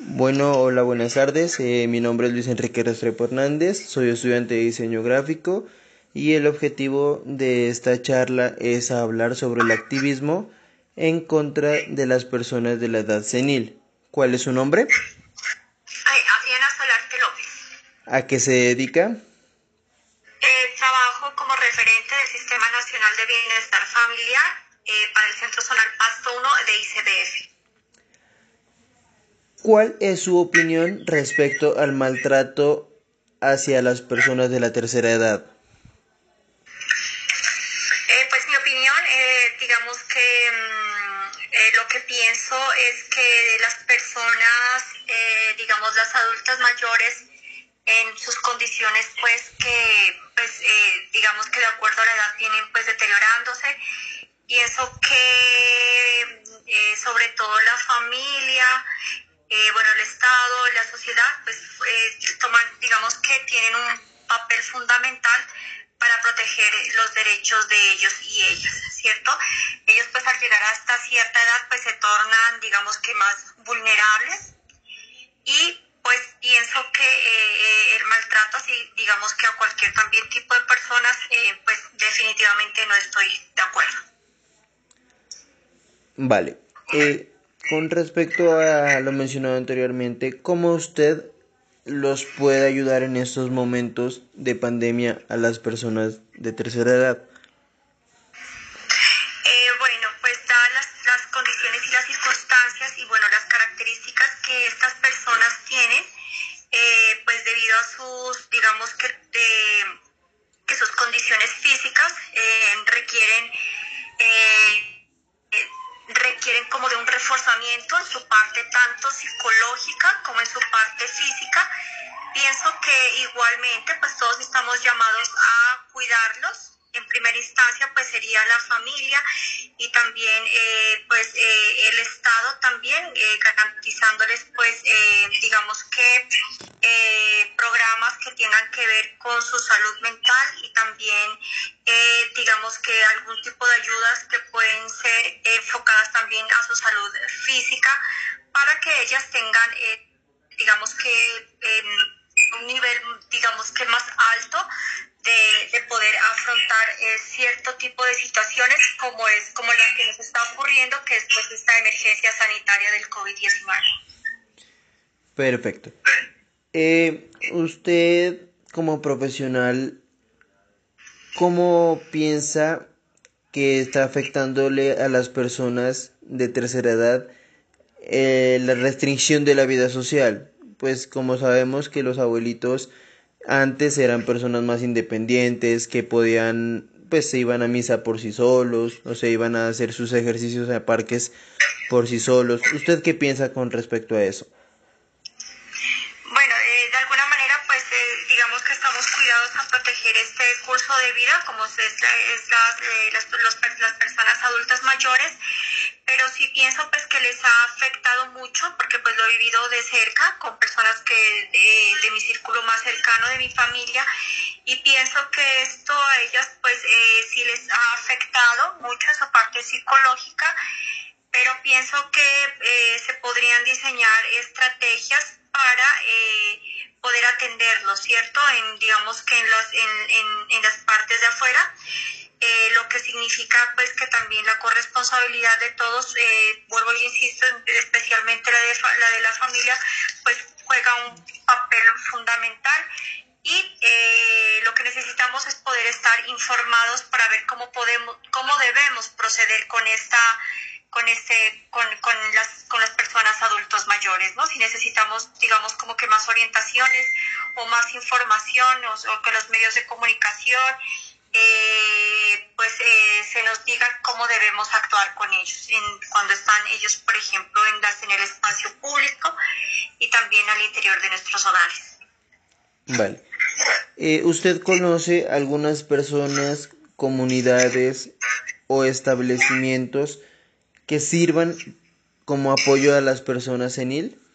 Bueno, hola, buenas tardes. Eh, mi nombre es Luis Enrique Restrepo Hernández, soy estudiante de diseño gráfico y el objetivo de esta charla es hablar sobre el activismo en contra de las personas de la edad senil. ¿Cuál es su nombre? Ay, Adriana Solarte López. ¿A qué se dedica? Eh, trabajo como referente del Sistema Nacional de Bienestar Familiar eh, para el Centro Zonal Pasto 1 de ICBF. ¿Cuál es su opinión respecto al maltrato hacia las personas de la tercera edad? Eh, pues mi opinión, eh, digamos que mm, eh, lo que pienso es que las personas, eh, digamos las adultas mayores, en sus condiciones, pues que, pues eh, digamos que de acuerdo a la edad vienen pues deteriorándose. Pienso que eh, sobre todo la familia, eh, bueno, el Estado, la sociedad, pues eh, toman, digamos que tienen un papel fundamental para proteger los derechos de ellos y ellas, ¿cierto? Ellos pues al llegar hasta cierta edad pues se tornan, digamos que más vulnerables y pues pienso que eh, el maltrato, así digamos que a cualquier también tipo de personas, eh, pues definitivamente no estoy de acuerdo. Vale. Eh, con respecto a lo mencionado anteriormente, ¿cómo usted los puede ayudar en estos momentos de pandemia a las personas de tercera edad? Eh, bueno, pues dadas las, las condiciones y las circunstancias y bueno, las características que estas personas tienen, eh, pues debido a sus, digamos que, eh, que sus condiciones físicas eh, requieren, eh, requieren como de un reforzamiento en su parte tanto psicológica como en su parte física. Pienso que igualmente pues todos estamos llamados a cuidarlos. En primera instancia pues sería la familia y también eh, pues eh, el Estado también eh, garantizándoles pues eh, digamos que eh, programas que tengan que ver con su salud mental y también eh, digamos que algún tipo de ayudas que pueden ser enfocadas también a su salud física para que ellas tengan eh, digamos que em, un nivel digamos que más alto de, de poder afrontar eh, cierto tipo de situaciones como es como la que nos está ocurriendo que es pues esta emergencia sanitaria del COVID-19. Perfecto. Eh, usted como profesional, ¿cómo piensa que está afectándole a las personas de tercera edad eh, la restricción de la vida social? Pues como sabemos que los abuelitos antes eran personas más independientes, que podían, pues se iban a misa por sí solos, o se iban a hacer sus ejercicios a parques por sí solos. ¿Usted qué piensa con respecto a eso? Bueno, eh, de alguna manera, pues eh, digamos que estamos cuidados a proteger este curso de vida, como es, la, es las, eh, las, los, las, personas adultas mayores, pero sí pienso pues que les ha afectado mucho, porque pues lo he vivido de cerca con personas que de, de mi círculo más cercano, de mi familia, y pienso que esto a ellas pues sí les ha afectado mucho en su parte psicológica, pero pienso que eh, se podrían diseñar estrategias para eh, poder atenderlos, ¿cierto? En, digamos que en las, en, en, en las partes de afuera, eh, lo que significa pues que también la corresponsabilidad de todos, eh, vuelvo y insisto, especialmente la de, la de la familia, pues juega un papel fundamental y eh, lo que necesitamos es poder estar informados para ver cómo podemos, cómo debemos proceder con esta con este con, con las con las personas adultos mayores no si necesitamos digamos como que más orientaciones o más información o, o que los medios de comunicación eh, pues eh, se nos diga cómo debemos actuar con ellos en, cuando están ellos por ejemplo en, en el espacio público y también al interior de nuestros hogares vale eh, usted conoce algunas personas comunidades o establecimientos que sirvan como apoyo a las personas senil? Pues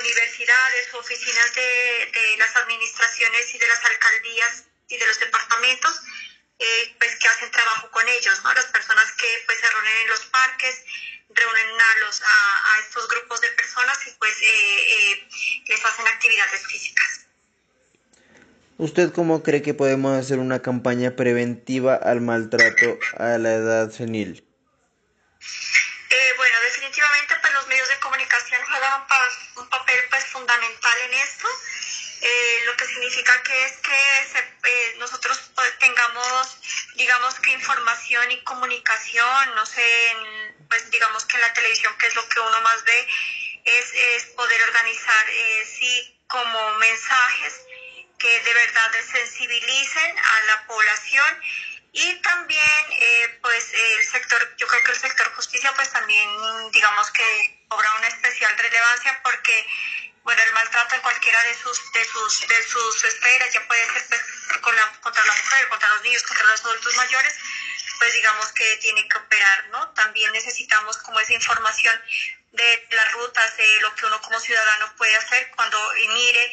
universidades, oficinas de, de, las administraciones y de las alcaldías y de los departamentos eh, pues que hacen trabajo con ellos, ¿no? Las personas que pues se reúnen en los parques, reúnen a, los, a, estos grupos de personas y pues les hacen actividades físicas. ¿Usted cómo cree que podemos hacer una campaña preventiva al maltrato a la edad senil? Eh, bueno, definitivamente pues los medios de comunicación juegan un papel pues fundamental en esto, eh, lo que significa que es que eh, nosotros pues, tengamos, digamos que información y comunicación, no sé, pues digamos que la televisión, que es lo que uno más ve, es, poder organizar, sí, como mensajes que de verdad sensibilicen a la población y también eh, pues el sector yo creo que el sector justicia pues también digamos que cobra una especial relevancia porque bueno el maltrato en cualquiera de sus de sus de sus esferas ya puede ser pues, con la, contra la mujer contra los niños contra los adultos mayores pues digamos que tiene que operar no también necesitamos como esa información de las rutas de lo que uno como ciudadano puede hacer cuando mire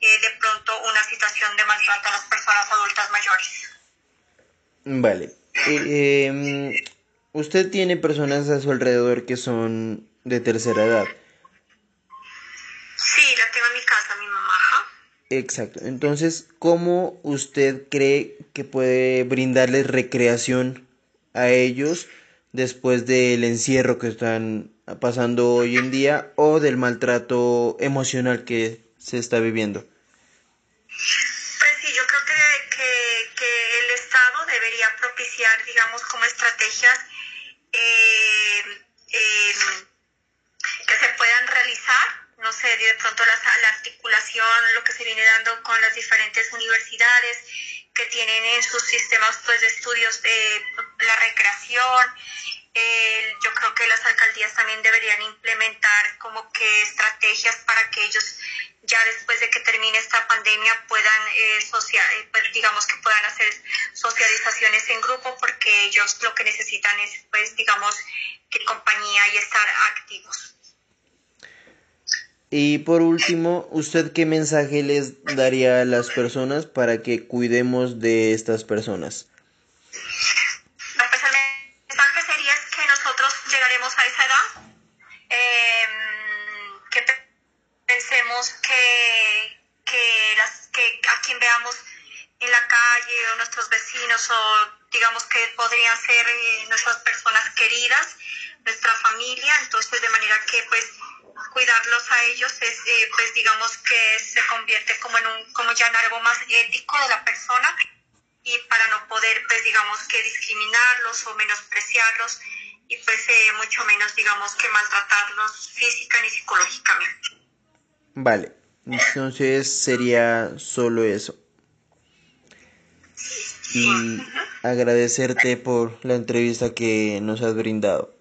eh, de pronto una situación de maltrato a las personas adultas mayores. Vale. Eh, em, usted tiene personas a su alrededor que son de tercera edad. Sí, la tengo en mi casa, mi mamá. Exacto. Entonces, ¿cómo usted cree que puede brindarles recreación a ellos después del encierro que están pasando hoy en día o del maltrato emocional que se está viviendo? Pues sí, yo creo que, que, el Estado debería propiciar, digamos, como estrategias eh, em, que se puedan realizar, no sé, de pronto la, lo que se viene dando con las diferentes universidades que tienen en sus sistemas pues, de estudios de la recreación, yo creo que las alcaldías también deberían implementar como que estrategias para que ellos ya después de que termine esta pandemia puedan eh, eh pues, digamos que puedan hacer socializaciones en grupo porque ellos lo que necesitan es pues digamos que compañía y estar activos. Y por último, ¿usted qué mensaje les daría a las personas para que cuidemos de estas personas? en la calle o nuestros vecinos o digamos que podrían ser eh, nuestras personas queridas, nuestra familia, entonces de manera que pues cuidarlos a ellos es eh, pues digamos que se convierte como en un como ya en algo más ético de la persona y para no poder pues digamos que discriminarlos o menospreciarlos y pues eh, mucho menos digamos que maltratarlos física ni psicológicamente. Vale, entonces sería solo eso y agradecerte por la entrevista que nos has brindado.